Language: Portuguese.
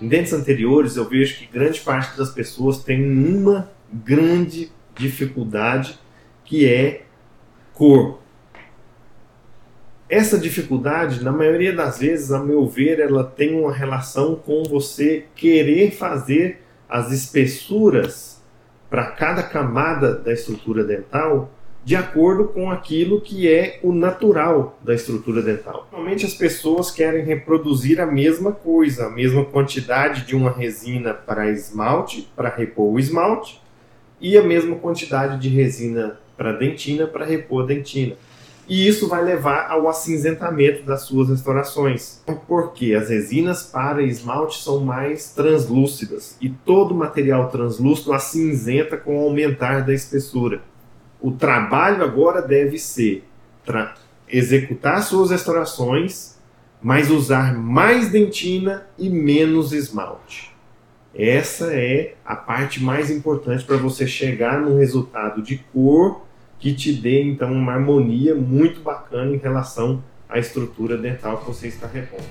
Em dentes anteriores, eu vejo que grande parte das pessoas tem uma grande dificuldade que é cor. Essa dificuldade, na maioria das vezes, a meu ver, ela tem uma relação com você querer fazer as espessuras para cada camada da estrutura dental de acordo com aquilo que é o natural da estrutura dental. Normalmente as pessoas querem reproduzir a mesma coisa, a mesma quantidade de uma resina para esmalte, para repor o esmalte, e a mesma quantidade de resina para dentina, para repor a dentina. E isso vai levar ao acinzentamento das suas restaurações. Porque as resinas para esmalte são mais translúcidas e todo material translúcido acinzenta com o aumentar da espessura. O trabalho agora deve ser executar suas restaurações, mas usar mais dentina e menos esmalte. Essa é a parte mais importante para você chegar no resultado de cor que te dê então uma harmonia muito bacana em relação à estrutura dental que você está repondo.